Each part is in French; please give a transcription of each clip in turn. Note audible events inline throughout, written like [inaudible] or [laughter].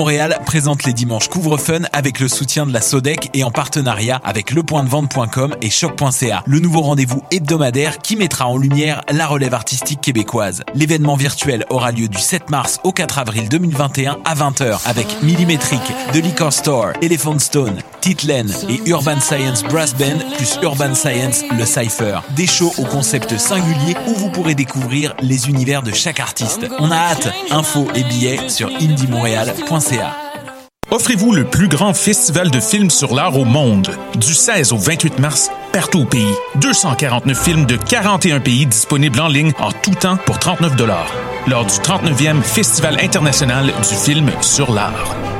Montréal présente les dimanches Couvre-Fun avec le soutien de la Sodec et en partenariat avec lepointdevente.com et choc.ca. Le nouveau rendez-vous hebdomadaire qui mettra en lumière la relève artistique québécoise. L'événement virtuel aura lieu du 7 mars au 4 avril 2021 à 20h avec Millimetric, The Liquor Store, Elephant Stone, Titlen et Urban Science Brass Band plus Urban Science le Cypher. Des shows au concept singulier où vous pourrez découvrir les univers de chaque artiste. On a hâte. Infos et billets sur indiemontréal.ca. Offrez-vous le plus grand festival de films sur l'art au monde. Du 16 au 28 mars, partout au pays. 249 films de 41 pays disponibles en ligne en tout temps pour 39 lors du 39e Festival international du film sur l'art.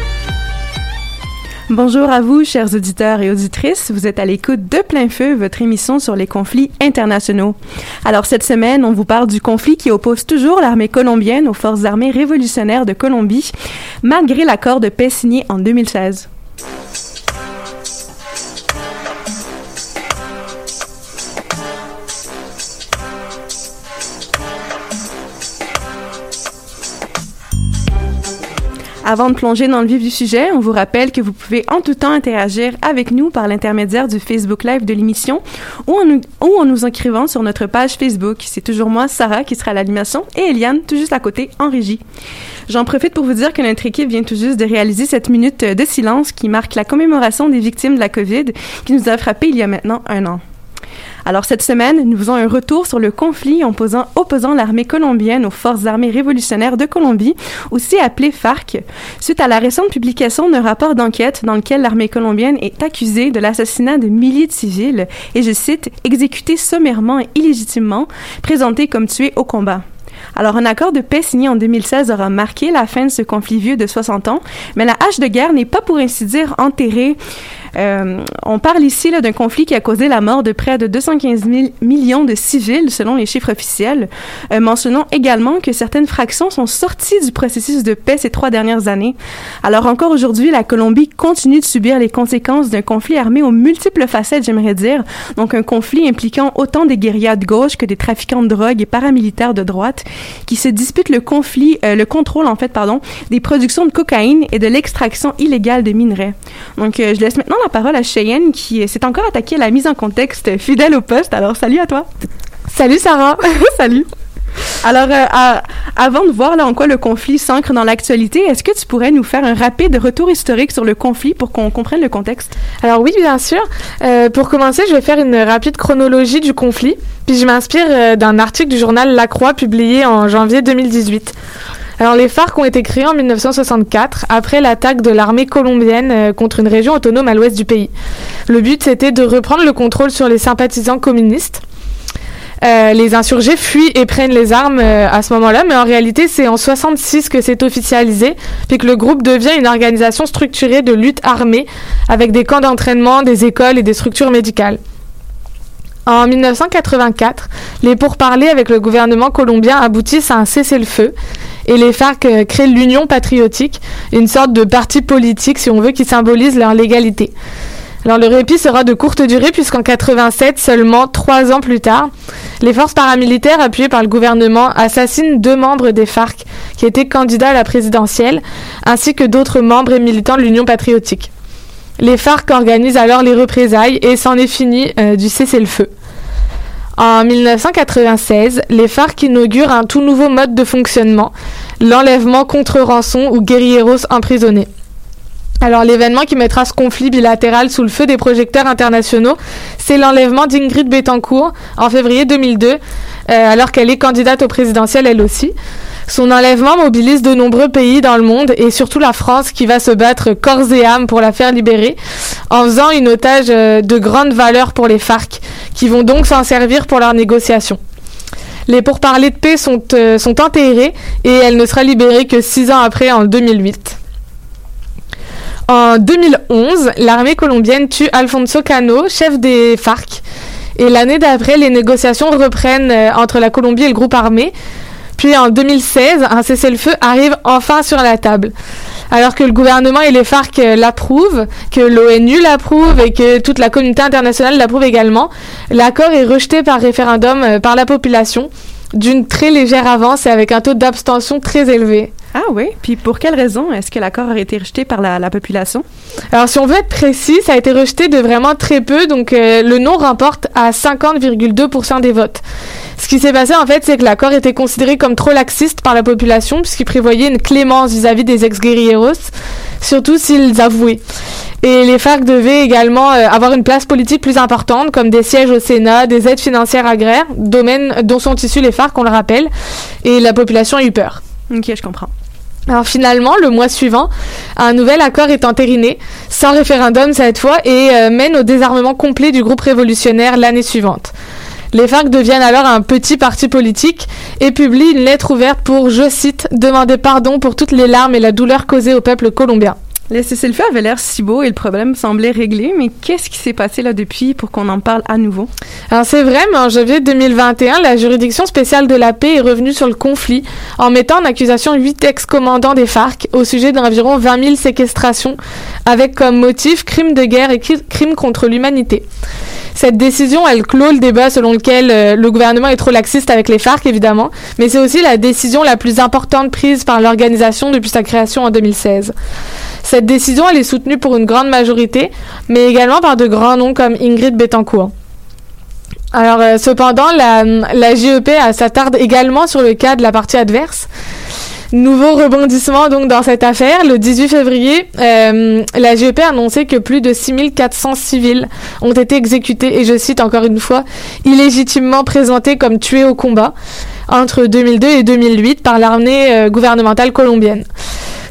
Bonjour à vous, chers auditeurs et auditrices. Vous êtes à l'écoute de Plein Feu, votre émission sur les conflits internationaux. Alors, cette semaine, on vous parle du conflit qui oppose toujours l'armée colombienne aux forces armées révolutionnaires de Colombie, malgré l'accord de paix signé en 2016. Avant de plonger dans le vif du sujet, on vous rappelle que vous pouvez en tout temps interagir avec nous par l'intermédiaire du Facebook Live de l'émission ou en, nous, ou en nous inscrivant sur notre page Facebook. C'est toujours moi, Sarah, qui sera à l'animation et Eliane, tout juste à côté, en régie. J'en profite pour vous dire que notre équipe vient tout juste de réaliser cette minute de silence qui marque la commémoration des victimes de la COVID qui nous a frappé il y a maintenant un an. Alors cette semaine, nous faisons un retour sur le conflit opposant, l'armée colombienne aux forces armées révolutionnaires de Colombie, aussi appelée FARC, suite à la récente publication d'un rapport d'enquête dans lequel l'armée colombienne est accusée de l'assassinat de milliers de civils et, je cite, exécutés sommairement et illégitimement, présentés comme tués au combat. Alors, un accord de paix signé en 2016 aura marqué la fin de ce conflit vieux de 60 ans, mais la hache de guerre n'est pas pour ainsi dire enterrée. Euh, on parle ici d'un conflit qui a causé la mort de près de 215 000 millions de civils, selon les chiffres officiels. Euh, mentionnons également que certaines fractions sont sorties du processus de paix ces trois dernières années. Alors encore aujourd'hui, la Colombie continue de subir les conséquences d'un conflit armé aux multiples facettes, j'aimerais dire. Donc un conflit impliquant autant des guérillas de gauche que des trafiquants de drogue et paramilitaires de droite qui se disputent le conflit, euh, le contrôle en fait, pardon, des productions de cocaïne et de l'extraction illégale de minerais. Donc je laisse maintenant la parole à Cheyenne qui s'est encore attaquée à la mise en contexte fidèle au poste. Alors, salut à toi. Salut Sarah. [laughs] salut. Alors, euh, à, avant de voir là en quoi le conflit s'ancre dans l'actualité, est-ce que tu pourrais nous faire un rapide retour historique sur le conflit pour qu'on comprenne le contexte? Alors oui, bien sûr. Euh, pour commencer, je vais faire une rapide chronologie du conflit, puis je m'inspire euh, d'un article du journal La Croix publié en janvier 2018. Alors les FARC ont été créés en 1964 après l'attaque de l'armée colombienne euh, contre une région autonome à l'ouest du pays. Le but c'était de reprendre le contrôle sur les sympathisants communistes. Euh, les insurgés fuient et prennent les armes euh, à ce moment-là, mais en réalité, c'est en 66 que c'est officialisé, puis que le groupe devient une organisation structurée de lutte armée, avec des camps d'entraînement, des écoles et des structures médicales. En 1984, les pourparlers avec le gouvernement colombien aboutissent à un cessez-le-feu et les FARC créent l'Union patriotique, une sorte de parti politique, si on veut, qui symbolise leur légalité. Alors le répit sera de courte durée puisqu'en 87, seulement trois ans plus tard, les forces paramilitaires appuyées par le gouvernement assassinent deux membres des FARC qui étaient candidats à la présidentielle, ainsi que d'autres membres et militants de l'Union patriotique. Les FARC organisent alors les représailles et c'en est fini euh, du cessez-le-feu. En 1996, les FARC inaugurent un tout nouveau mode de fonctionnement, l'enlèvement contre rançon ou guerrilleros emprisonnés. Alors l'événement qui mettra ce conflit bilatéral sous le feu des projecteurs internationaux, c'est l'enlèvement d'Ingrid Betancourt en février 2002, euh, alors qu'elle est candidate au présidentiel elle aussi. Son enlèvement mobilise de nombreux pays dans le monde et surtout la France qui va se battre corps et âme pour la faire libérer en faisant une otage euh, de grande valeur pour les FARC qui vont donc s'en servir pour leurs négociations. Les pourparlers de paix sont, euh, enterrés et elle ne sera libérée que six ans après en 2008. En 2011, l'armée colombienne tue Alfonso Cano, chef des FARC. Et l'année d'après, les négociations reprennent euh, entre la Colombie et le groupe armé. Puis en 2016, un cessez-le-feu arrive enfin sur la table. Alors que le gouvernement et les FARC euh, l'approuvent, que l'ONU l'approuve et que toute la communauté internationale l'approuve également, l'accord est rejeté par référendum euh, par la population d'une très légère avance et avec un taux d'abstention très élevé. Ah oui? Puis pour quelle raison est-ce que l'accord a été rejeté par la, la, population? Alors, si on veut être précis, ça a été rejeté de vraiment très peu. Donc, euh, le non remporte à 50,2 des votes. Ce qui s'est passé, en fait, c'est que l'accord était considéré comme trop laxiste par la population, puisqu'il prévoyait une clémence vis-à-vis des ex-guerrilleros, surtout s'ils avouaient. Et les FARC devaient également euh, avoir une place politique plus importante, comme des sièges au Sénat, des aides financières agraires, domaine dont sont issus les FARC, on le rappelle. Et la population a eu peur. Ok, je comprends. Alors finalement, le mois suivant, un nouvel accord est entériné, sans référendum cette fois, et euh, mène au désarmement complet du groupe révolutionnaire l'année suivante. Les FARC deviennent alors un petit parti politique et publient une lettre ouverte pour, je cite, demander pardon pour toutes les larmes et la douleur causées au peuple colombien. Le cessez-le-feu avait l'air si beau et le problème semblait réglé, mais qu'est-ce qui s'est passé là depuis pour qu'on en parle à nouveau? Alors c'est vrai, mais en janvier 2021, la juridiction spéciale de la paix est revenue sur le conflit en mettant en accusation huit ex-commandants des FARC au sujet d'environ 20 000 séquestrations, avec comme motif crimes de guerre et crimes contre l'humanité. Cette décision, elle clôt le débat selon lequel euh, le gouvernement est trop laxiste avec les FARC, évidemment, mais c'est aussi la décision la plus importante prise par l'organisation depuis sa création en 2016. Cette décision, elle est soutenue pour une grande majorité, mais également par de grands noms comme Ingrid Betancourt. Alors, euh, cependant, la, la GEP s'attarde également sur le cas de la partie adverse. Nouveau rebondissement donc dans cette affaire. Le 18 février, euh, la GEP a annoncé que plus de 6400 civils ont été exécutés et je cite encore une fois, illégitimement présentés comme tués au combat entre 2002 et 2008 par l'armée euh, gouvernementale colombienne.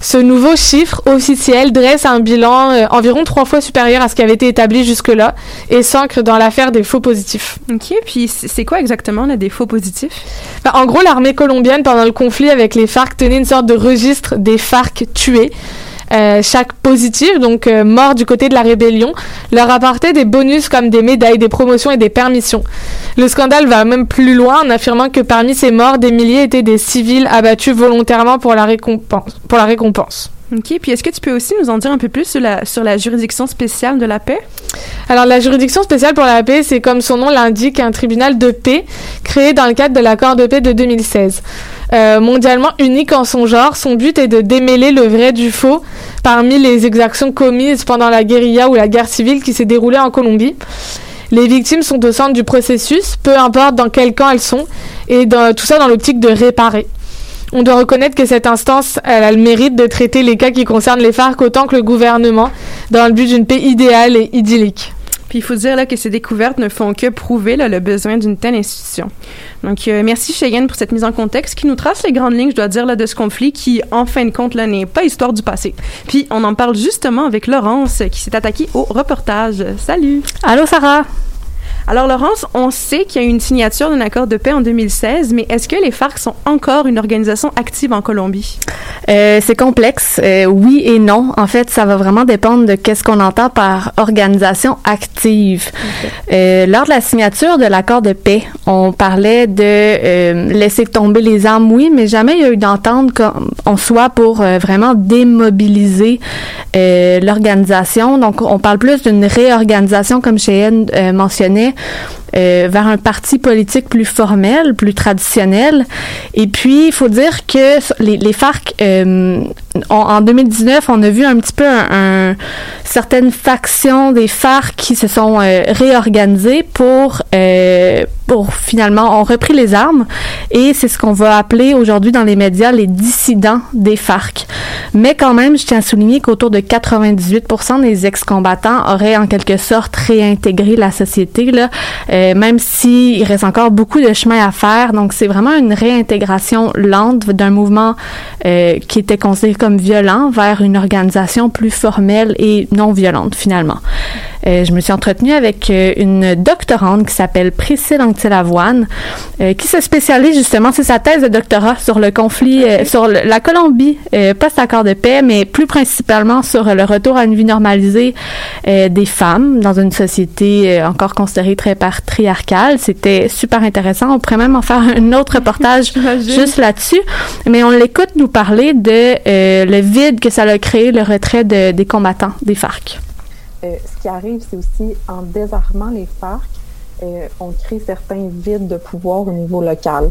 Ce nouveau chiffre officiel dresse un bilan euh, environ trois fois supérieur à ce qui avait été établi jusque-là et s'ancre dans l'affaire des faux positifs. OK, puis c'est quoi exactement là, des faux positifs? Ben, en gros, l'armée colombienne, pendant le conflit avec les FARC, tenait une sorte de registre des FARC tués. Euh, chaque positif, donc euh, mort du côté de la rébellion, leur apportait des bonus comme des médailles, des promotions et des permissions. Le scandale va même plus loin en affirmant que parmi ces morts, des milliers étaient des civils abattus volontairement pour la récompense. Pour la récompense. OK. Puis est-ce que tu peux aussi nous en dire un peu plus sur la, sur la juridiction spéciale de la paix? Alors, la juridiction spéciale pour la paix, c'est comme son nom l'indique, un tribunal de paix créé dans le cadre de l'accord de paix de 2016. Euh, mondialement unique en son genre, son but est de démêler le vrai du faux parmi les exactions commises pendant la guérilla ou la guerre civile qui s'est déroulée en Colombie. Les victimes sont au centre du processus, peu importe dans quel camp elles sont, et tout ça dans l'optique de réparer. On doit reconnaître que cette instance elle a le mérite de traiter les cas qui concernent les FARC autant que le gouvernement, dans le but d'une paix idéale et idyllique. Puis il faut dire là, que ces découvertes ne font que prouver là, le besoin d'une telle institution. Donc euh, merci Cheyenne pour cette mise en contexte qui nous trace les grandes lignes, je dois dire, là, de ce conflit qui, en fin de compte, là, n'est pas histoire du passé. Puis on en parle justement avec Laurence qui s'est attaquée au reportage. Salut! Allô Sarah! Alors, Laurence, on sait qu'il y a eu une signature d'un accord de paix en 2016, mais est-ce que les FARC sont encore une organisation active en Colombie? Euh, c'est complexe, euh, oui et non. En fait, ça va vraiment dépendre de qu'est-ce qu'on entend par organisation active. Euh, lors de la signature de l'accord de paix, on parlait de laisser tomber les armes, oui, mais jamais il y a eu d'entente qu'on soit pour vraiment démobiliser l'organisation. Donc, on parle plus d'une réorganisation, comme Cheyenne euh, euh, vers un parti politique plus formel, plus traditionnel. Et puis, il faut dire que les, les FARC, euh, en 2019, on a vu un petit peu un, un- certaines factions des FARC qui se sont euh, réorganisées pour, pour finalement, ont repris les armes. Et c'est ce qu'on va appeler aujourd'hui dans les médias les dissidents des FARC. Mais quand même, je tiens à souligner qu'autour de 98% des ex-combattants auraient en quelque sorte réintégré la société, euh, même s'il reste encore beaucoup de chemin à faire. Donc, c'est vraiment une réintégration lente d'un mouvement euh, qui était considéré comme violent vers une organisation plus formelle et non violente, finalement. Euh, je me suis entretenue avec une doctorante qui s'appelle Priscille Anctil-Avoine, euh, qui se spécialise justement, c'est sa thèse de doctorat sur le conflit, euh, sur le- la Colombie euh, post-accord de paix, mais plus principalement sur le retour à une vie normalisée des femmes dans une société encore considérée très patriarcale. C'était super intéressant. On pourrait même en faire un autre reportage [laughs] juste là-dessus. Mais on l'écoute nous parler de le vide que ça a créé, le retrait de- des combattants des FARC. Euh, ce qui arrive, c'est aussi en désarmant les FARC, euh, on crée certains vides de pouvoir au niveau local.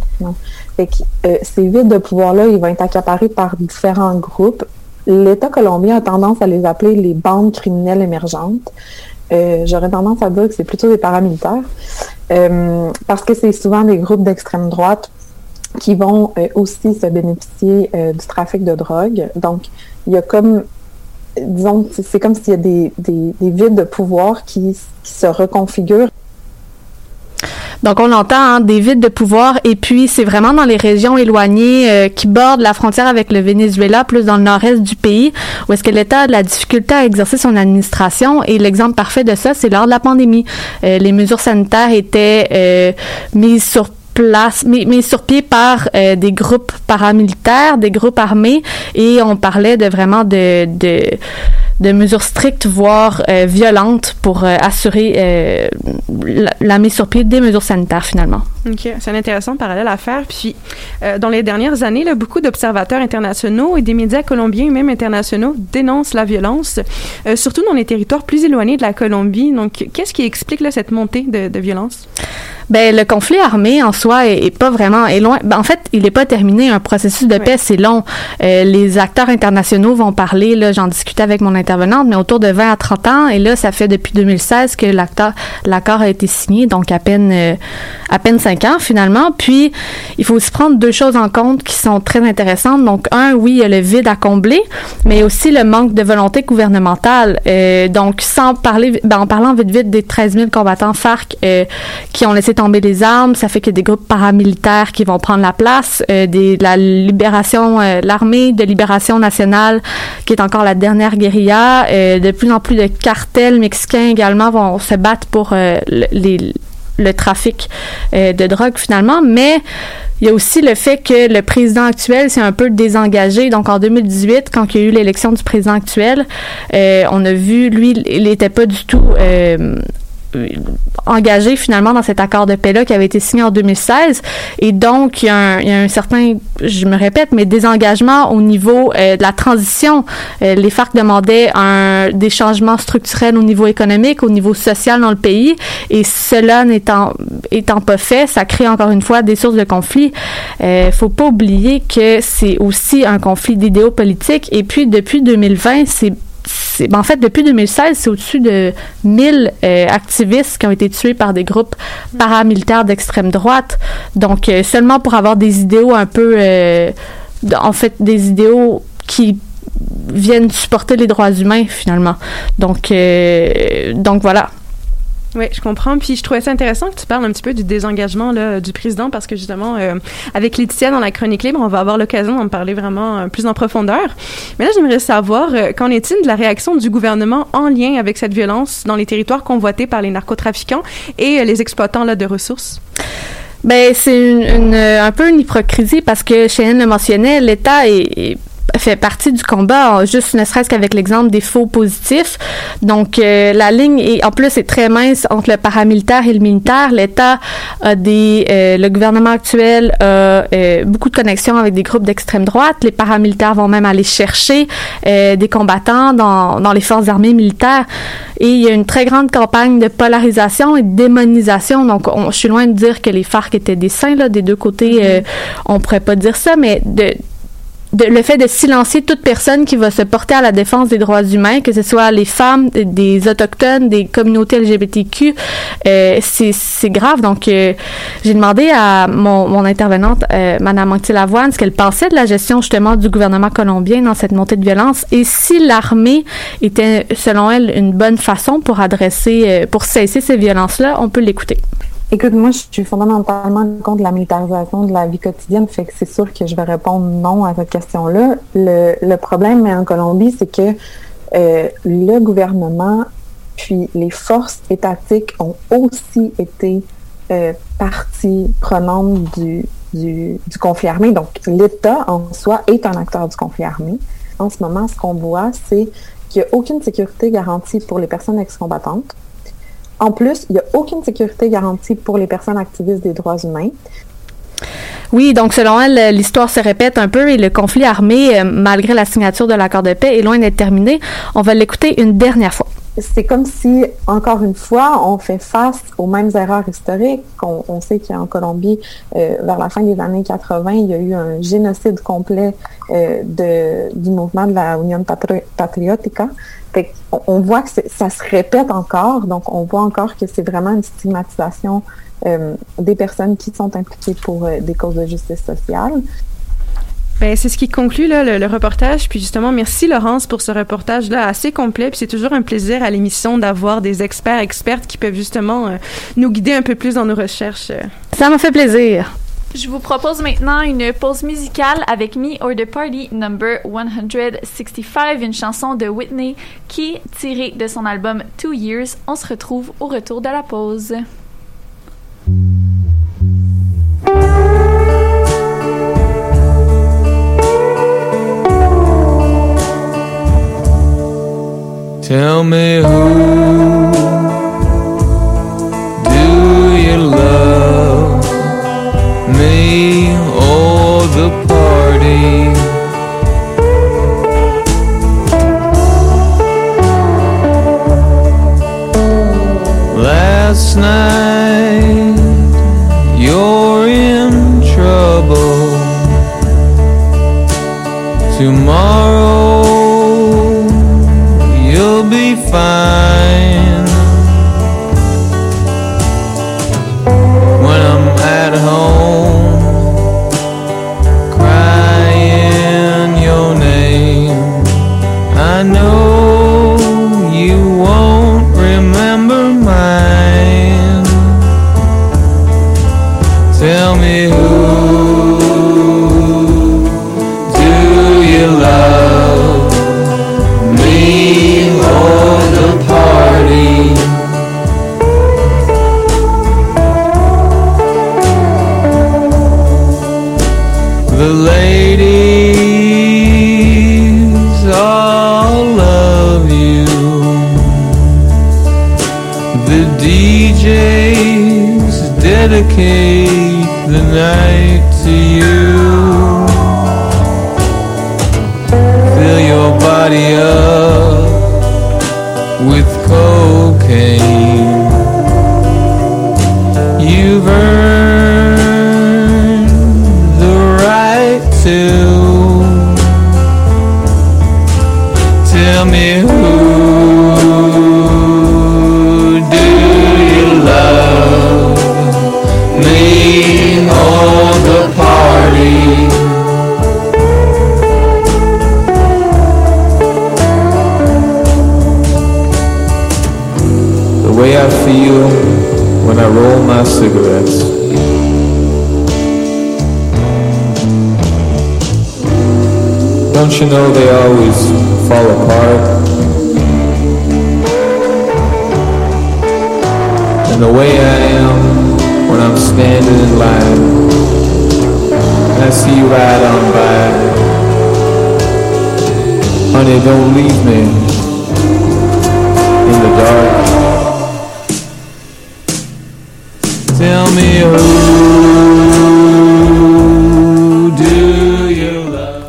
que, euh, ces vides de pouvoir-là, ils vont être accaparés par différents groupes. L'État colombien a tendance à les appeler les bandes criminelles émergentes. Euh, J'aurais tendance à dire que c'est plutôt des paramilitaires, parce que c'est souvent des groupes d'extrême droite qui vont aussi se bénéficier du trafic de drogue. Donc, il y a comme disons, c'est- comme s'il y a des, des, des vides de pouvoir qui se reconfigurent. Donc, on entend hein, des vides de pouvoir et puis c'est vraiment dans les régions éloignées euh, qui bordent la frontière avec le Venezuela, plus dans le nord-est du pays, où est-ce que l'État a de la difficulté à exercer son administration. Et l'exemple parfait de ça, c'est lors de la pandémie. Euh, les mesures sanitaires étaient euh, mises sur place, mis, mis sur pied par euh, des groupes paramilitaires, des groupes armés, et on parlait de vraiment de, de mesures strictes, voire euh, violentes, pour euh, assurer la mise sur pied des mesures sanitaires, finalement. OK, c'est un intéressant parallèle à faire. Puis, euh, dans les dernières années, là, beaucoup d'observateurs internationaux et des médias colombiens et même internationaux dénoncent la violence, euh, surtout dans les territoires plus éloignés de la Colombie. Donc, qu'est-ce qui explique là, cette montée de, de violence? Ben, le conflit armé en soi est, est pas vraiment est loin. Ben, en fait, il n'est pas terminé. Un processus de paix, c'est long. Euh, les acteurs internationaux vont parler. Là, j'en discutais avec mon intervenante, mais autour de 20 à 30 ans. Et là, ça fait depuis 2016 que l'accord a été signé, donc à peine, à peine cinq finalement. Puis, il faut aussi prendre deux choses en compte qui sont très intéressantes. Donc, un, oui, il y a le vide à combler, mais aussi le manque de volonté gouvernementale. Euh, donc, sans parler, ben, en parlant vite vite des 13 000 combattants FARC euh, qui ont laissé tomber les armes, ça fait qu'il y a des groupes paramilitaires qui vont prendre la place, euh, la libération, l'armée de libération nationale qui est encore la dernière guérilla. De plus en plus de cartels mexicains également vont se battre pour le, les, le trafic euh, de drogue finalement, mais il y a aussi le fait que le président actuel s'est un peu désengagé. Donc en 2018, quand il y a eu l'élection du président actuel, euh, on a vu, lui, il n'était pas du tout euh, engagé finalement dans cet accord de paix-là qui avait été signé en 2016. Et donc, il y, a un, certain, je me répète, mais désengagement au niveau euh, de la transition. Euh, les FARC demandaient un, des changements structurels au niveau économique, au niveau social dans le pays. Et cela n'étant étant pas fait, ça crée encore une fois des sources de conflit. Euh, faut pas oublier que c'est aussi un conflit d'idéaux politiques. Et puis, depuis 2020, c'est c'est- ben, en fait, depuis 2016, c'est au-dessus de 1000 euh, activistes qui ont été tués par des groupes paramilitaires d'extrême droite. Donc, euh, seulement pour avoir des idéaux un peu, euh, en fait, des idéaux qui viennent supporter les droits humains, finalement. Donc, donc voilà. Oui, je comprends. Puis je trouvais ça intéressant que tu parles un petit peu du désengagement là, du président parce que justement, euh, avec Laetitia dans la chronique libre, on va avoir l'occasion d'en parler vraiment euh, plus en profondeur. Mais là, j'aimerais savoir, euh, qu'en est-il de la réaction du gouvernement en lien avec cette violence dans les territoires convoités par les narcotrafiquants et les exploitants là, de ressources? Ben c'est un peu une hypocrisie parce que Cheyenne le mentionnait, l'État est fait partie du combat, juste ne serait-ce qu'avec l'exemple des faux positifs. Donc, euh, la ligne est, en plus, est très mince entre le paramilitaire et le militaire. L'État a des, euh, le gouvernement actuel a euh, beaucoup de connexions avec des groupes d'extrême droite. Les paramilitaires vont même aller chercher des combattants dans, dans les forces armées militaires. Et il y a une très grande campagne de polarisation et de démonisation. Donc, on, je suis loin de dire que les FARC étaient des saints, là, des deux côtés. Mm-hmm. on pourrait pas dire ça, mais de, le fait de silencier toute personne qui va se porter à la défense des droits humains, que ce soit les femmes, des autochtones, des communautés LGBTQ, euh, c'est grave. Donc, euh, j'ai demandé à mon, mon intervenante, euh, Mme Anctil Lavoine, ce qu'elle pensait de la gestion justement du gouvernement colombien dans cette montée de violence et si l'armée était, selon elle, une bonne façon pour adresser, euh, pour cesser ces violences-là. On peut l'écouter. Écoute, moi, je suis fondamentalement contre la militarisation de la vie quotidienne, fait que c'est sûr que je vais répondre non à cette question-là. Le, problème en Colombie, c'est que euh, le gouvernement puis les forces étatiques ont aussi été euh, partie prenante du, du conflit armé. Donc, l'État en soi est un acteur du conflit armé. En ce moment, ce qu'on voit, c'est qu'il n'y a aucune sécurité garantie pour les personnes ex-combattantes. En plus, il n'y a aucune sécurité garantie pour les personnes activistes des droits humains. Oui, donc selon elle, l'histoire se répète un peu et le conflit armé, euh, malgré la signature de l'accord de paix, est loin d'être terminé. On va l'écouter une dernière fois. C'est comme si, encore une fois, on fait face aux mêmes erreurs historiques. On, on sait qu'en Colombie, euh, vers la fin des années 80, il y a eu un génocide complet euh, de, du mouvement de la Union Patri Patriotica. Fait on, voit que ça se répète encore, donc on voit encore que c'est vraiment une stigmatisation euh, des personnes qui sont impliquées pour euh, des causes de justice sociale. Ben, c'est ce qui conclut là, le, le, reportage. Puis justement, merci Laurence pour ce reportage-là assez complet. Puis c'est toujours un plaisir à l'émission d'avoir des experts, expertes qui peuvent justement euh, nous guider un peu plus dans nos recherches. Ça m'a fait plaisir. Je vous propose maintenant une pause musicale avec Me or the Party number 165, une chanson de Whitney qui tirée de son album Two Years. On se retrouve au retour de la pause. Tell me who Tomorrow you'll be fine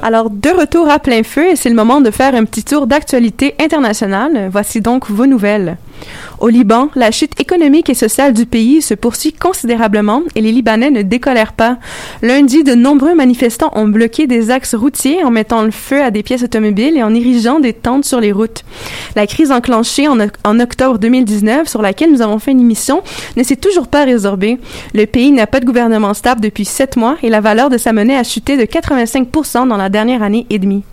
Alors, de retour à plein feu, et c'est le moment de faire un petit tour d'actualité internationale. Voici donc vos nouvelles. Au Liban, la chute économique et sociale du pays se poursuit considérablement et les Libanais ne décolèrent pas. Lundi, de nombreux manifestants ont bloqué des axes routiers en mettant le feu à des pièces automobiles et en érigeant des tentes sur les routes. La crise enclenchée en, en octobre 2019, sur laquelle nous avons fait une émission, ne s'est toujours pas résorbée. Le pays n'a pas de gouvernement stable depuis sept mois et la valeur de sa monnaie a chuté de 85% dans la dernière année et demie.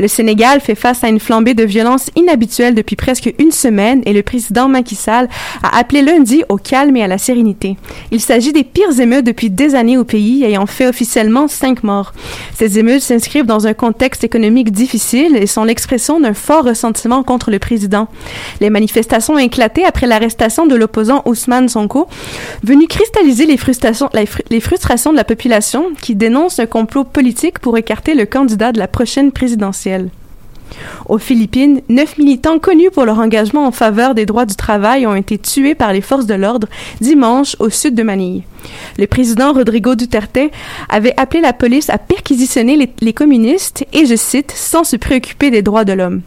Le Sénégal fait face à une flambée de violence inhabituelle depuis presque une semaine et le président Macky Sall a appelé lundi au calme et à la sérénité. Il s'agit des pires émeutes depuis des années au pays, ayant fait officiellement cinq morts. Ces émeutes s'inscrivent dans un contexte économique difficile et sont l'expression d'un fort ressentiment contre le président. Les manifestations ont éclaté après l'arrestation de l'opposant Ousmane Sonko, venu cristalliser les frustrations, les frustrations de la population qui dénonce un complot politique pour écarter le candidat de la prochaine présidentielle. Aux Philippines, neuf militants connus pour leur engagement en faveur des droits du travail ont été tués par les forces de l'ordre dimanche au sud de Manille. Le président Rodrigo Duterte avait appelé la police à perquisitionner les, communistes et, je cite, sans se préoccuper des droits de l'homme.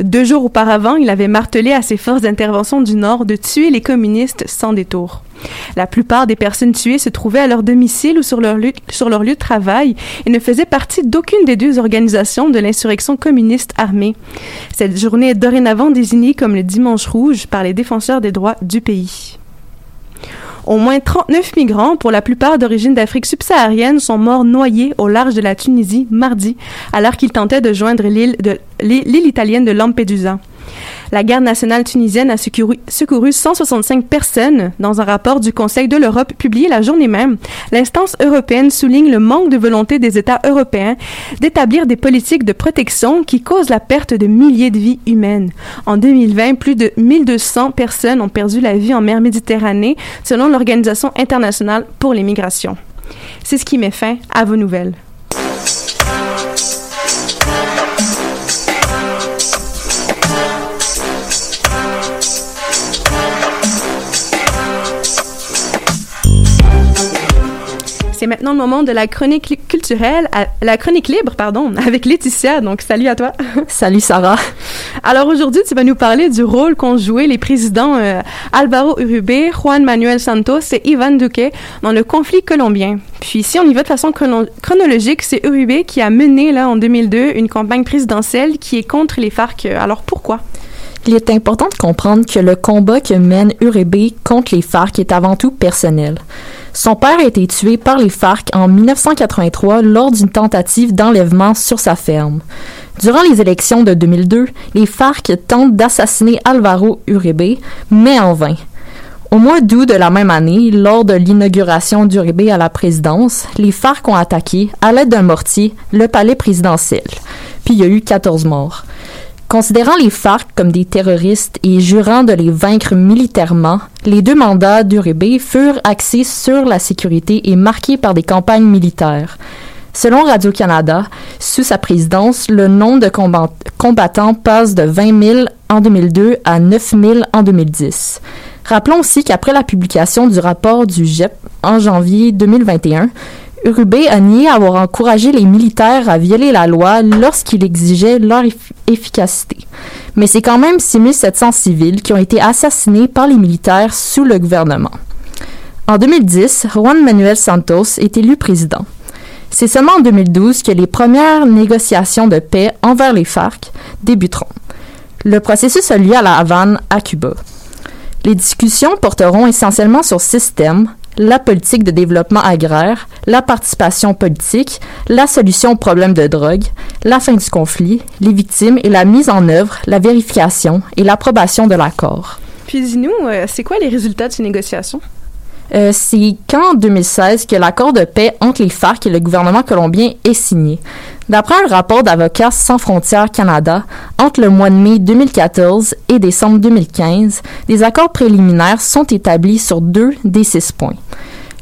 Deux jours auparavant, il avait martelé à ses forces d'intervention du Nord de tuer les communistes sans détour. La plupart des personnes tuées se trouvaient à leur domicile ou sur leur, lieu, de travail et ne faisaient partie d'aucune des deux organisations de l'insurrection communiste armée. Cette journée est dorénavant désignée comme le Dimanche rouge par les défenseurs des droits du pays. Au moins 39 migrants, pour la plupart d'origine d'Afrique subsaharienne, sont morts noyés au large de la Tunisie mardi, alors qu'ils tentaient de joindre l'île italienne de Lampedusa. La garde nationale tunisienne a secouru, secouru 165 personnes dans un rapport du Conseil de l'Europe publié la journée même. L'instance européenne souligne le manque de volonté des États européens d'établir des politiques de protection qui causent la perte de milliers de vies humaines. En 2020, plus de 1200 personnes ont perdu la vie en mer Méditerranée, selon l'Organisation internationale pour les migrations. C'est ce qui met fin à vos nouvelles. C'est maintenant le moment de la chronique culturelle, à, la chronique libre, pardon, [laughs] avec Laetitia. Donc, salut à toi. [laughs] Salut Sarah. Alors aujourd'hui, tu vas nous parler du rôle qu'ont joué les présidents euh, Alvaro Uribe, Juan Manuel Santos et Ivan Duque dans le conflit colombien. Puis si on y va de façon chrono chronologique, c'est Uribe qui a mené là en 2002 une campagne présidentielle qui est contre les FARC. Alors pourquoi? Il est important de comprendre que le combat que mène Uribe contre les FARC est avant tout personnel. Son père a été tué par les FARC en 1983 lors d'une tentative d'enlèvement sur sa ferme. Durant les élections de 2002, les FARC tentent d'assassiner Alvaro Uribe, mais en vain. Au mois d'août de la même année, lors de l'inauguration d'Uribe à la présidence, les FARC ont attaqué, à l'aide d'un mortier, le palais présidentiel. Puis il y a eu 14 morts. Considérant les FARC comme des terroristes et jurant de les vaincre militairement, les deux mandats d'Uribe furent axés sur la sécurité et marqués par des campagnes militaires. Selon Radio-Canada, sous sa présidence, le nombre de combattants passe de 20 000 en 2002 à 9 000 en 2010. Rappelons aussi qu'après la publication du rapport du GEP en janvier 2021, Uribe a nié avoir encouragé les militaires à violer la loi lorsqu'il exigeait leur efficacité. Mais c'est quand même 6700 civils qui ont été assassinés par les militaires sous le gouvernement. En 2010, Juan Manuel Santos est élu président. C'est seulement en 2012 que les premières négociations de paix envers les FARC débuteront. Le processus a lieu à la Havane, à Cuba. Les discussions porteront essentiellement sur six thèmes la politique de développement agraire, la participation politique, la solution aux problèmes de drogue, la fin du conflit, les victimes et la mise en œuvre, la vérification et l'approbation de l'accord. Puis dis-nous, euh, c'est quoi les résultats de ces négociations? Euh, c'est qu'en 2016 que l'accord de paix entre les FARC et le gouvernement colombien est signé. D'après un rapport d'Avocats sans frontières Canada, entre le mois de mai 2014 et décembre 2015, des accords préliminaires sont établis sur deux des six points.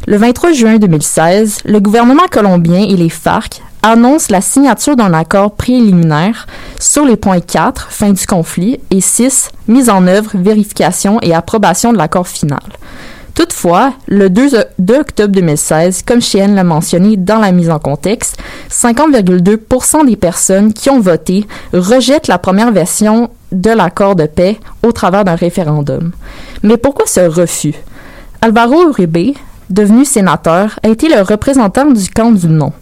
Le 23 juin 2016, le gouvernement colombien et les FARC annoncent la signature d'un accord préliminaire sur les points 4, fin du conflit, et 6, mise en œuvre, vérification et approbation de l'accord final. Toutefois, le 2, 2 octobre 2016, comme Cheyenne l'a mentionné dans la mise en contexte, 50,2% des personnes qui ont voté rejettent la première version de l'accord de paix au travers d'un référendum. Mais pourquoi ce refus? Alvaro Uribe, devenu sénateur, a été le représentant du camp du non.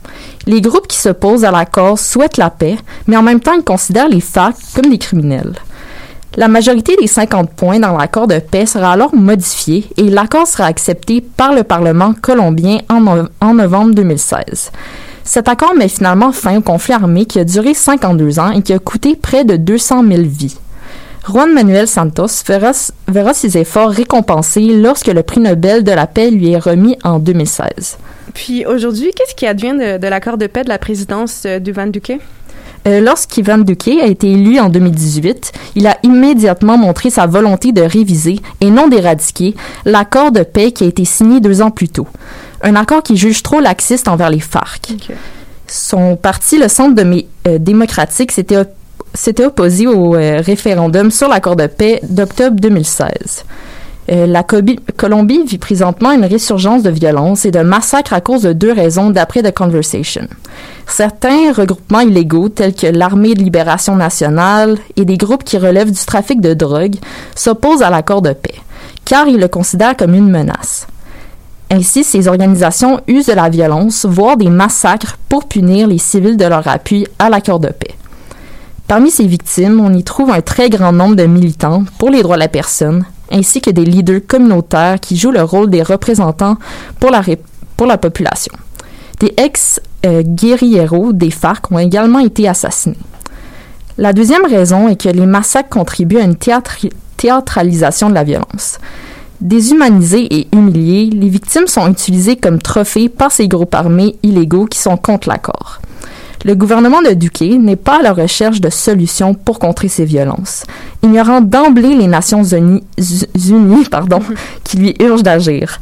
Les groupes qui s'opposent à l'accord souhaitent la paix, mais en même temps ils considèrent les FARC comme des criminels. La majorité des 50 points dans l'accord de paix sera alors modifiée et l'accord sera accepté par le Parlement colombien en, en novembre 2016. Cet accord met finalement fin au conflit armé qui a duré 52 ans et qui a coûté près de 200 000 vies. Juan Manuel Santos verra, verra ses efforts récompensés lorsque le prix Nobel de la paix lui est remis en 2016. Puis aujourd'hui, qu'est-ce qui advient de, de l'accord de paix de la présidence euh, du Van Duque? Euh, Lorsqu'Ivan Duque a été élu en 2018, il a immédiatement montré sa volonté de réviser et non d'éradiquer l'accord de paix qui a été signé deux ans plus tôt. Un accord qui juge trop laxiste envers les FARC. Son parti, le Centre de euh, démocratique, s'était s'était opposé au euh, référendum sur l'accord de paix d'octobre 2016. Euh, la Colombie vit présentement une résurgence de violence et de massacres à cause de deux raisons d'après The Conversation. Certains regroupements illégaux tels que l'Armée de libération nationale et des groupes qui relèvent du trafic de drogue s'opposent à l'accord de paix, car ils le considèrent comme une menace. Ainsi, ces organisations usent de la violence, voire des massacres, pour punir les civils de leur appui à l'accord de paix. Parmi ces victimes, on y trouve un très grand nombre de militants pour les droits de la personne, ainsi que des leaders communautaires qui jouent le rôle des représentants pour la, population. Des ex-guerrilleros des FARC ont également été assassinés. La deuxième raison est que les massacres contribuent à une théâtralisation de la violence. Déshumanisées et humiliées, les victimes sont utilisées comme trophées par ces groupes armés illégaux qui sont contre l'accord. Le gouvernement de Duque n'est pas à la recherche de solutions pour contrer ces violences, ignorant d'emblée les Nations Unies, unies pardon, [laughs] qui lui urgent d'agir.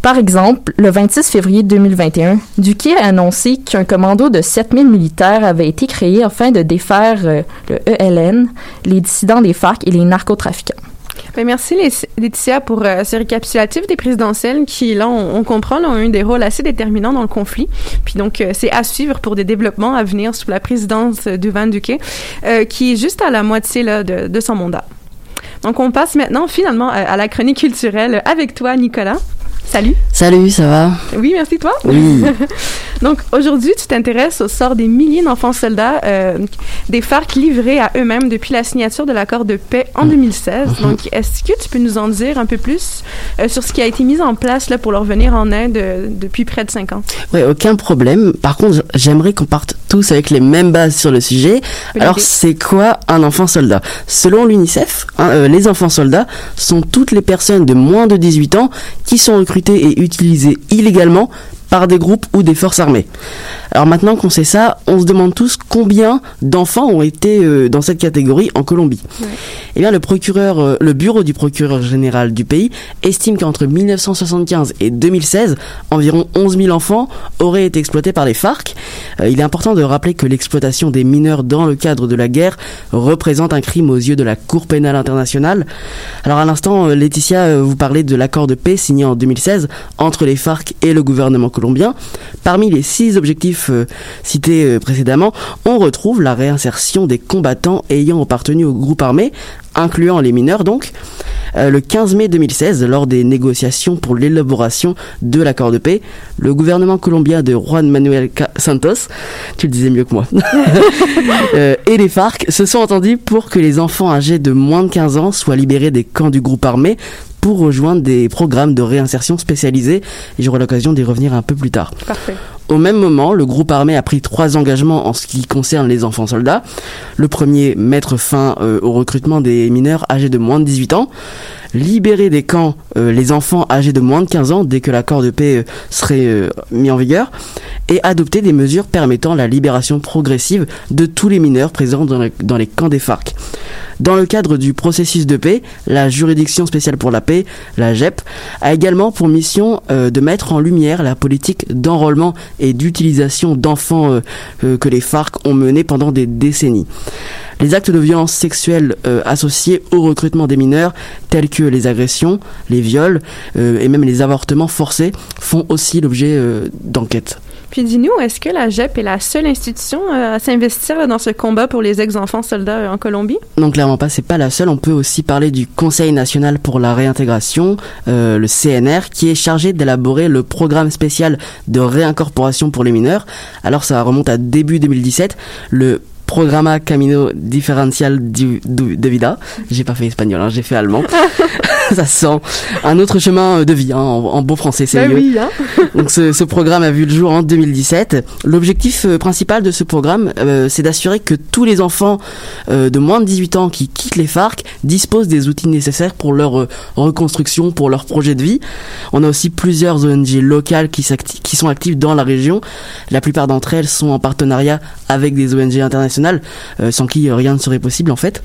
Par exemple, le 26 février 2021, Duque a annoncé qu'un commando de 7000 militaires avait été créé afin de défaire euh, le ELN, les dissidents des FARC et les narcotrafiquants. Ben, merci Laetitia pour euh, ce récapitulatif des présidentielles qui, là, on, comprend, ont eu des rôles assez déterminants dans le conflit. Puis donc, euh, c'est à suivre pour des développements à venir sous la présidence du Van euh, qui est juste à la moitié là, de, de son mandat. Donc, on passe maintenant finalement à la chronique culturelle avec toi, Nicolas. Salut. Salut, ça va? Oui, merci toi? Oui. [laughs] Donc aujourd'hui, tu t'intéresses au sort des milliers d'enfants soldats euh, des FARC livrés à eux-mêmes depuis la signature de l'accord de paix en 2016. Donc, est-ce que tu peux nous en dire un peu plus euh, sur ce qui a été mis en place là pour leur venir en aide euh, depuis près de cinq ans? Ouais, aucun problème. Par contre, j'aimerais qu'on parte tous avec les mêmes bases sur le sujet. Bonne Alors, c'est quoi un enfant soldat? Selon l'UNICEF, hein, les enfants soldats sont toutes les personnes de moins de 18 ans qui sont recrutées et utilisées illégalement par des groupes ou des forces armées. Alors maintenant qu'on sait ça, on se demande tous combien d'enfants ont été euh, dans cette catégorie en Colombie. Eh bien, le procureur, euh, le bureau du procureur général du pays estime qu'entre 1975 et 2016, environ 11 000 enfants auraient été exploités par les FARC. Euh, il est important de rappeler que l'exploitation des mineurs dans le cadre de la guerre représente un crime aux yeux de la Cour pénale internationale. Alors à l'instant, Laetitia, vous parlez de l'accord de paix signé en 2016 entre les FARC et le gouvernement colombien. Parmi les six objectifs euh, cités euh, précédemment, on retrouve la réinsertion des combattants ayant appartenu au groupe armé, incluant les mineurs donc. Euh, le 15 mai 2016, lors des négociations pour l'élaboration de l'accord de paix, le gouvernement colombien de Juan Manuel Santos, tu le disais mieux que moi, [laughs] et les FARC se sont entendus pour que les enfants âgés de moins de 15 ans soient libérés des camps du groupe armé pour rejoindre des programmes de réinsertion spécialisés j'aurai l'occasion d'y revenir un peu plus tard. Parfait. Au même moment, le groupe armé a pris trois engagements en ce qui concerne les enfants soldats. Le premier, mettre fin euh, au recrutement des mineurs âgés de moins de 18 ans libérer des camps euh, les enfants âgés de moins de 15 ans dès que l'accord de paix euh, serait mis en vigueur et adopter des mesures permettant la libération progressive de tous les mineurs présents dans les camps des FARC. Dans le cadre du processus de paix, la juridiction spéciale pour la paix, la JEP, a également pour mission euh, de mettre en lumière la politique d'enrôlement et d'utilisation d'enfants euh, euh, que les FARC ont menée pendant des décennies. Les actes de violence sexuelle associés au recrutement des mineurs, tels que les agressions, les viols et même les avortements forcés, font aussi l'objet d'enquêtes. Puis dis-nous, est-ce que la JEP est la seule institution euh, à s'investir dans ce combat pour les ex-enfants soldats euh, en Colombie? Non, clairement pas, c'est pas la seule. On peut aussi parler du Conseil national pour la réintégration, euh, le CNR, qui est chargé d'élaborer le programme spécial de réincorporation pour les mineurs. Alors ça remonte à début 2017. Le Programa Camino Diferencial du- de Vida. J'ai pas fait espagnol, hein, j'ai fait allemand. [laughs] ça sent un autre chemin de vie, hein, en, en bon français, c'est Ben mieux. oui, hein? [laughs] Donc ce, ce programme a vu le jour en 2017. L'objectif euh, principal de ce programme, euh, c'est d'assurer que tous les enfants euh, de moins de 18 ans qui quittent les FARC disposent des outils nécessaires pour leur euh, reconstruction, pour leur projet de vie. On a aussi plusieurs ONG locales qui sont actives dans la région. La plupart d'entre elles sont en partenariat avec des ONG internationales, euh, sans qui euh, rien ne serait possible en fait.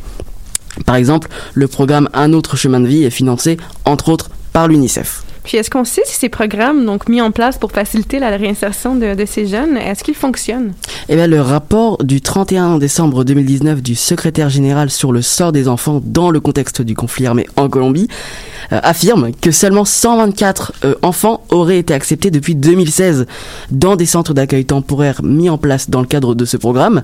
Par exemple, le programme Un autre chemin de vie est financé, entre autres, par l'UNICEF. Puis est-ce qu'on sait si ces programmes, donc mis en place pour faciliter la réinsertion de, ces jeunes, est-ce qu'ils fonctionnent? Eh bien, le rapport du 31 décembre 2019 du secrétaire général sur le sort des enfants dans le contexte du conflit armé en Colombie euh, affirme que seulement 124 euh, enfants auraient été acceptés depuis 2016 dans des centres d'accueil temporaires mis en place dans le cadre de ce programme,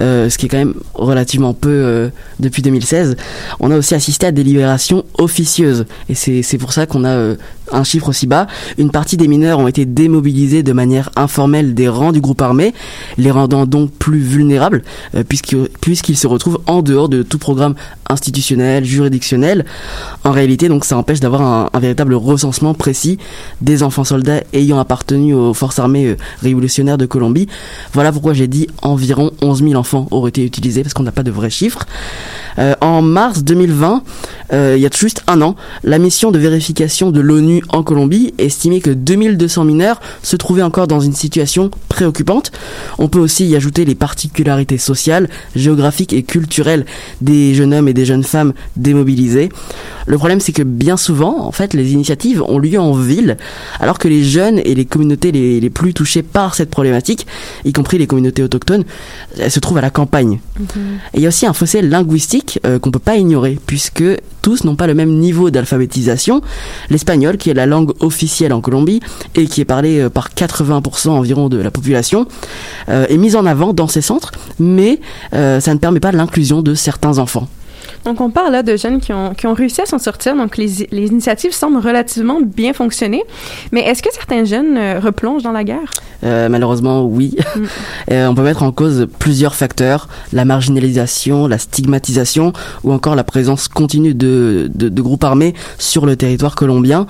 euh, ce qui est quand même relativement peu euh, depuis 2016. On a aussi assisté à des libérations officieuses et c'est pour ça qu'on a un chiffre aussi bas. Une partie des mineurs ont été démobilisés de manière informelle des rangs du groupe armé, les rendant donc plus vulnérables euh, puisqu'ils puisqu'ils se retrouvent en dehors de tout programme institutionnel, juridictionnel. En réalité, donc ça empêche d'avoir un, un véritable recensement précis des enfants soldats ayant appartenu aux forces armées euh, révolutionnaires de Colombie. Voilà pourquoi j'ai dit environ 11 000 enfants auraient été utilisés parce qu'on n'a pas de vrais chiffres. Euh, en mars 2020, euh, il y a juste un an, la mission de vérification de l'ONU en Colombie estimait que 2200 mineurs se trouvaient encore dans une situation préoccupante. On peut aussi y ajouter les particularités sociales, géographiques et culturelles des jeunes hommes et des jeunes femmes démobilisés. Le problème, c'est que bien souvent, en fait, les initiatives ont lieu en ville, alors que les jeunes et les communautés les, les plus touchées par cette problématique, y compris les communautés autochtones, elles se trouvent à la campagne. Et il y a aussi un fossé linguistique euh, qu'on peut pas ignorer, puisque tous n'ont pas le même niveau d'alphabétisation. L'espagnol, qui est la langue officielle en Colombie et qui est parlée euh, par 80% environ de la population, euh, est mise en avant dans ces centres, mais euh, ça ne permet pas l'inclusion de certains enfants. Donc, on parle là de jeunes qui ont, qui ont réussi à s'en sortir, donc les, les initiatives semblent relativement bien fonctionner. Mais est-ce que certains jeunes euh, replongent dans la guerre? Euh, malheureusement, oui. [laughs] Euh, on peut mettre en cause plusieurs facteurs la marginalisation, la stigmatisation ou encore la présence continue de, de, de groupes armés sur le territoire colombien.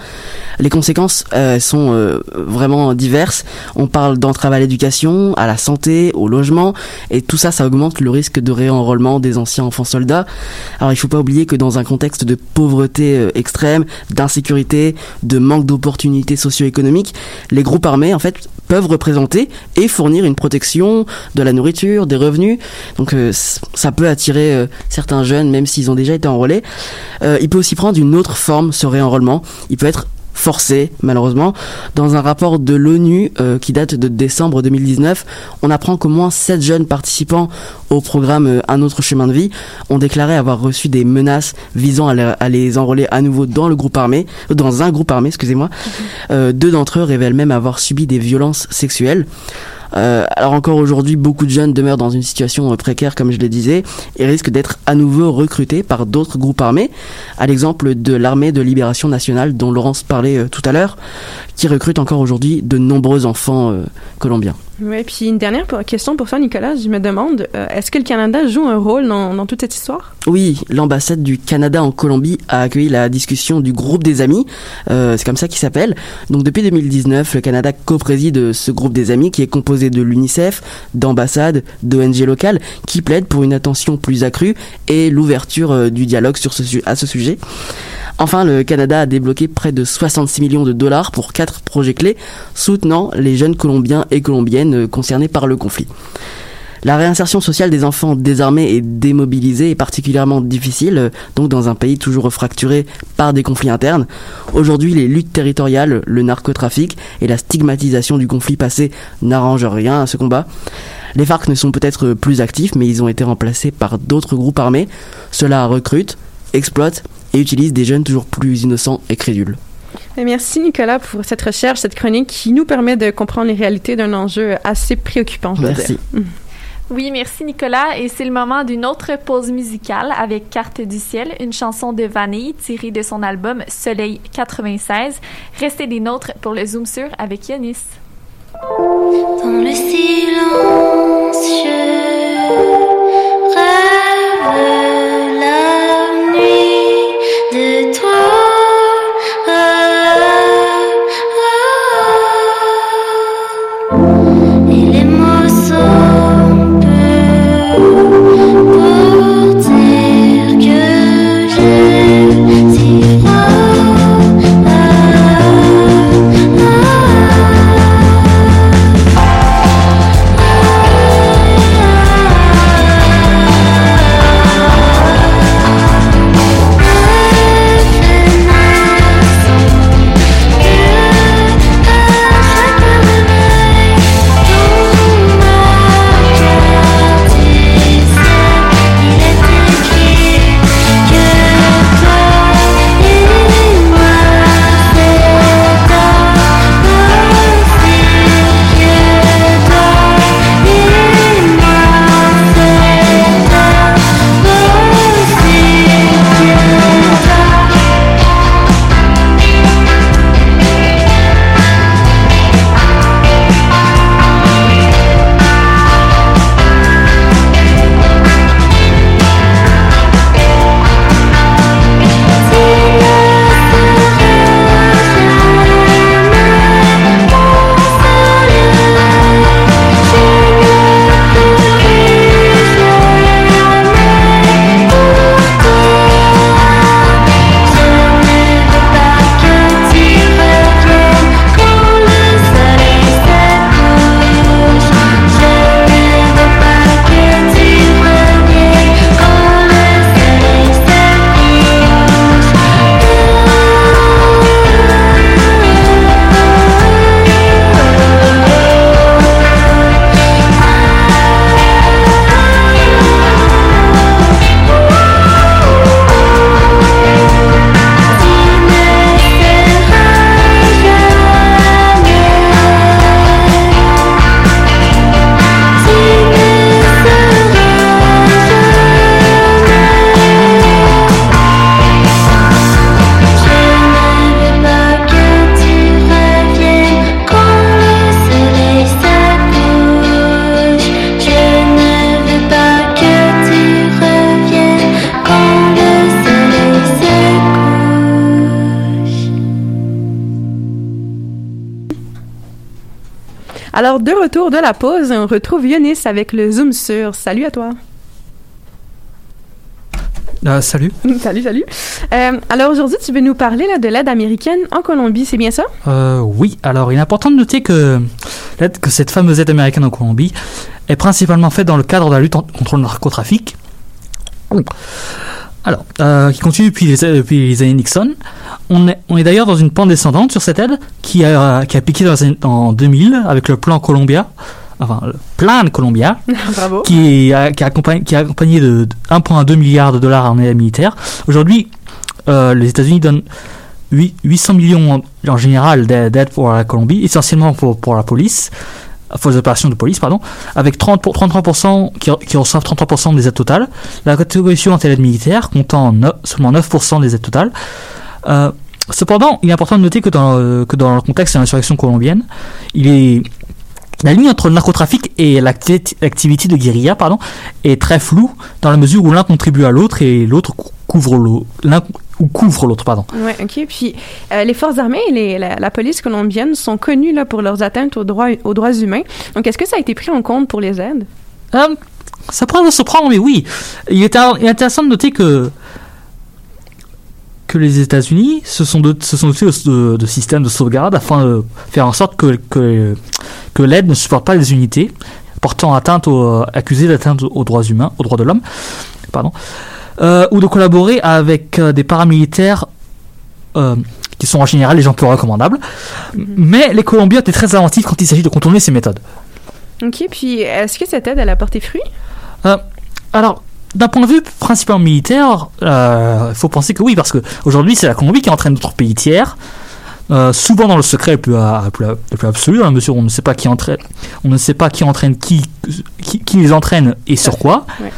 Les conséquences sont vraiment diverses. On parle d'entrave à l'éducation, à la santé, au logement, et tout ça, ça augmente le risque de réenrôlement des anciens enfants soldats. Alors il faut pas oublier que dans un contexte de pauvreté euh, extrême, d'insécurité, de manque d'opportunités socio-économiques, les groupes armés en fait peuvent représenter et fournir une protection, de la nourriture, des revenus. Donc euh, ça peut attirer euh, certains jeunes même s'ils ont déjà été enrôlés. Il peut aussi prendre une autre forme ce réenrôlement. Il peut être forcé, malheureusement. Dans un rapport de l'ONU euh, qui date de décembre 2019, on apprend qu'au moins 7 jeunes participants au programme euh, Un autre chemin de vie ont déclaré avoir reçu des menaces visant à, les- à les enrôler à nouveau dans le groupe armé, euh, dans un groupe armé, excusez-moi. Euh, deux d'entre eux révèlent même avoir subi des violences sexuelles. Euh, alors encore aujourd'hui, beaucoup de jeunes demeurent dans une situation euh, précaire, comme je le disais, et risquent d'être à nouveau recrutés par d'autres groupes armés, à l'exemple de l'armée de libération nationale dont Laurence parlait euh, tout à l'heure, qui recrute encore aujourd'hui de nombreux enfants colombiens. Oui, puis une dernière question pour toi, Nicolas. Je me demande, euh, est-ce que le Canada joue un rôle dans, toute cette histoire? Oui, l'ambassade du Canada en Colombie a accueilli la discussion du groupe des amis, euh, c'est comme ça qu'il s'appelle. Donc depuis 2019, le Canada co-préside ce groupe des amis qui est composé de l'UNICEF, d'ambassades, d'ONG locales qui plaident pour une attention plus accrue et l'ouverture euh, du dialogue sur à ce sujet. Enfin, le Canada a débloqué près de 66 millions de dollars pour quatre projets clés soutenant les jeunes Colombiens et Colombiennes concernés par le conflit. La réinsertion sociale des enfants désarmés et démobilisés est particulièrement difficile, donc dans un pays toujours fracturé par des conflits internes. Aujourd'hui, les luttes territoriales, le narcotrafic et la stigmatisation du conflit passé n'arrangent rien à ce combat. Les FARC ne sont peut-être plus actifs, mais ils ont été remplacés par d'autres groupes armés. Cela recrute, exploite et utilise des jeunes toujours plus innocents et crédules. Merci, Nicolas, pour cette recherche, cette chronique qui nous permet de comprendre les réalités d'un enjeu assez préoccupant, je Merci. dire. Oui, merci Nicolas. Et c'est le moment d'une autre pause musicale avec Carte du ciel, une chanson de Vanille tirée de son album Soleil 96. Restez des nôtres pour le Zoom sur avec Yanis. Dans le silence, Alors, de retour de la pause, on retrouve Yonis avec le Zoom sur. Salut à toi. Euh, salut. [laughs] salut, salut. Euh, alors, aujourd'hui, tu veux nous parler là, de l'aide américaine en Colombie, c'est bien ça? Euh, oui, alors il est important de noter que, que cette fameuse aide américaine en Colombie est principalement faite dans le cadre de la lutte contre le narcotrafic. Alors, euh, qui continue depuis les, depuis les années Nixon. On est, on est d'ailleurs dans une pente descendante sur cette aide qui a, qui a piqué dans les années- en 2000 avec le plan Columbia, enfin le plan de Columbia, [laughs] Bravo. qui, a, qui, a accompagné, qui a accompagné de, de 1,2 milliard de dollars en aide militaire. Aujourd'hui, euh, les États-Unis donnent 8 800 millions en, en général d'aide d'aide pour la Colombie, essentiellement pour, pour la police, les opérations de police, pardon, avec 30 pour- 33% qui, qui reçoivent 33% des aides totales. La contribution en aide militaire comptant seulement 9% des aides totales. Euh, cependant, il est important de noter que dans, le- que dans le contexte de l'insurrection colombienne, il est la ligne entre le narcotrafic et l'acti- l'activité de guérilla pardon, est très floue dans la mesure où l'un contribue à l'autre et l'autre cou- couvre l'autre. Ou couvre l'autre, pardon. Ouais, ok. Puis euh, les forces armées et les- la, la police colombienne sont connues là, pour leurs atteintes aux droits, aux droits humains. Donc, est-ce que ça a été pris en compte pour les aides? Euh, ça pourrait surprendre, mais oui. Il est, intéressant de noter que que les États-Unis se sont, dotés de, de systèmes de sauvegarde afin de faire en sorte que, que, que l'aide ne supporte pas les unités portant atteinte aux, accusées d'atteinte aux droits humains, aux droits de l'homme, pardon, euh, ou de collaborer avec euh, des paramilitaires euh, qui sont en général les gens peu recommandables. Mais les Colombiens étaient très inventifs quand il s'agit de contourner ces méthodes. Ok. Puis, est-ce que cette aide, elle a porté fruit? Euh, alors, d'un point de vue principalement militaire, il faut penser que oui, parce que aujourd'hui c'est la Colombie qui entraîne d'autres pays tiers, euh, souvent dans le secret le plus, le plus, plus absolu, dans la mesure où on ne sait pas qui entraîne, on ne sait pas qui entraîne qui, qui, qui les entraîne et sur quoi. Ouais.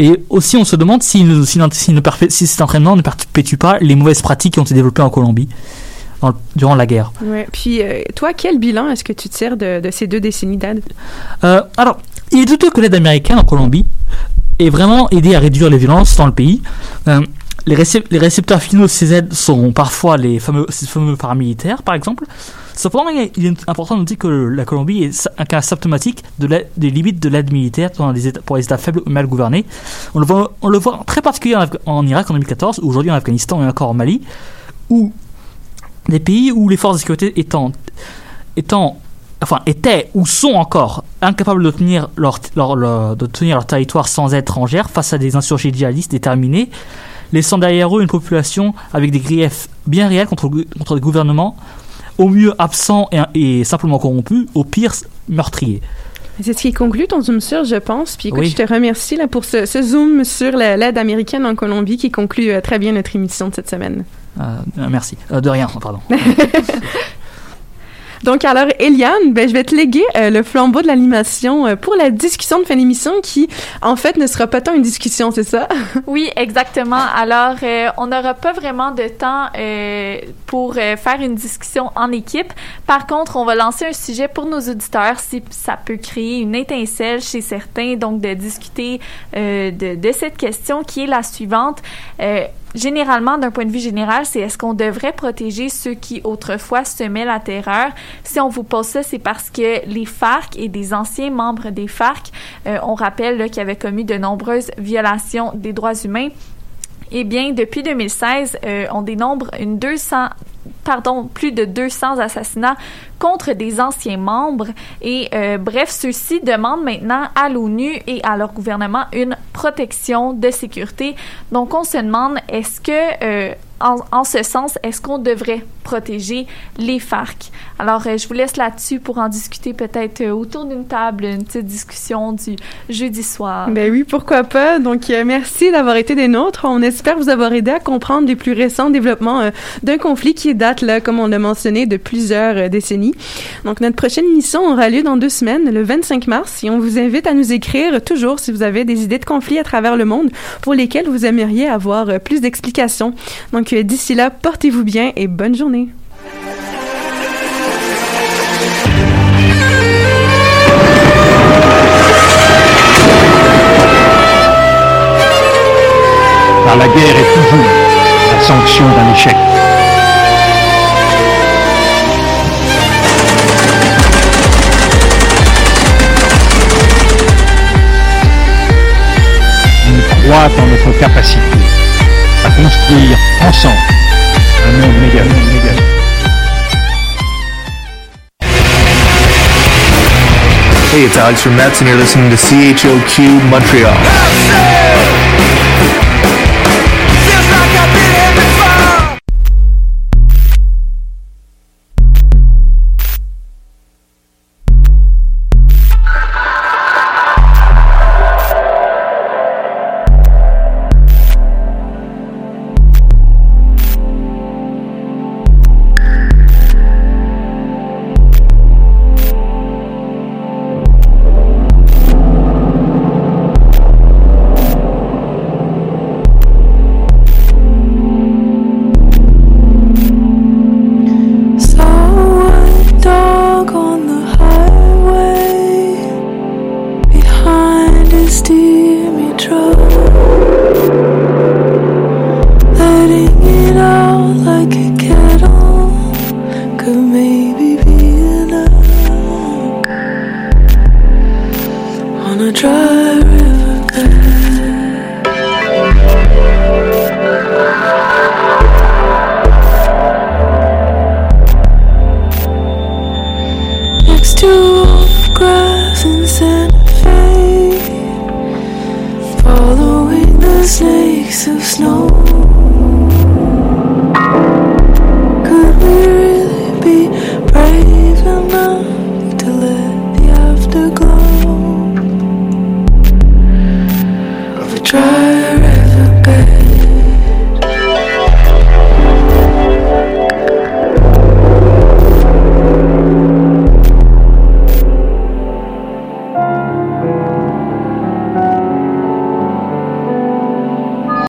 Et aussi, on se demande si, si, si, ne perpé- si cet entraînement ne perpétue pas les mauvaises pratiques qui ont été développées en Colombie dans durant la guerre. Ouais. Puis, euh, toi, quel bilan est-ce que tu tires de, de ces deux décennies d'aide? Euh, alors, il est douteux que l'aide américaine en Colombie ait vraiment aidé à réduire les violences dans le pays. Les, récep- les récepteurs finaux de ces aides sont parfois les fameux, paramilitaires, par exemple. Cependant, il est- important de noter que la Colombie est un cas symptomatique des limites de l'aide militaire dans les États- pour les États faibles ou mal gouvernés. On le voit, très particulièrement en, Irak en 2014, ou aujourd'hui en Afghanistan et encore en Mali, où des pays où les forces de sécurité étant, étaient ou sont encore incapables de tenir leur- de tenir leur territoire sans aide étrangère face à des insurgés djihadistes déterminés, laissant derrière eux une population avec des griefs bien réels contre, le- contre des gouvernements, au mieux absents et, et simplement corrompus, au pire meurtriers. C'est ce qui conclut ton zoom sur, je pense. Puis écoute, Oui. je te remercie là, pour ce, ce zoom sur la- l'aide américaine en Colombie qui conclut euh, très bien notre émission de cette semaine. Euh, merci. Euh, de rien, pardon. [laughs] Donc alors, Eliane, ben, je vais te léguer euh, le flambeau de l'animation euh, pour la discussion de fin d'émission qui, en fait, ne sera pas tant une discussion, c'est ça? [laughs] Oui, exactement. Alors, euh, on n'aura pas vraiment de temps pour faire une discussion en équipe. Par contre, on va lancer un sujet pour nos auditeurs si ça peut créer une étincelle chez certains, donc de discuter de, de cette question qui est la suivante. Généralement, d'un point de vue général, c'est est-ce qu'on devrait protéger ceux qui autrefois semaient la terreur? Si on vous pose ça, c'est parce que les FARC et des anciens membres des FARC, euh, on rappelle qu'ils avaient commis de nombreuses violations des droits humains. Eh bien, depuis 2016, euh, on dénombre une 200, pardon, plus de 200 assassinats contre des anciens membres. Et euh, bref, ceux-ci demandent maintenant à l'ONU et à leur gouvernement une protection de sécurité. Donc, on se demande, est-ce que, euh, en, ce sens, est-ce qu'on devrait protéger les FARC? Alors, euh, je vous laisse là-dessus pour en discuter peut-être autour d'une table, une petite discussion du jeudi soir. Ben oui, pourquoi pas? Donc, merci d'avoir été des nôtres. On espère vous avoir aidé à comprendre les plus récents développements d'un conflit qui date, là, comme on l'a mentionné, de plusieurs euh, décennies. Donc, notre prochaine émission aura lieu dans deux semaines, le 25 mars, et on vous invite à nous écrire toujours si vous avez des idées de conflits à travers le monde pour lesquels vous aimeriez avoir euh, plus d'explications. Donc, euh, d'ici là, portez-vous bien et bonne journée. car la guerre est toujours la sanction d'un échec. Croit en notre capacité à construire ensemble un monde meilleur. meilleur. Hey, it's Alex from Mets, and you're listening to CHOQ Montreal.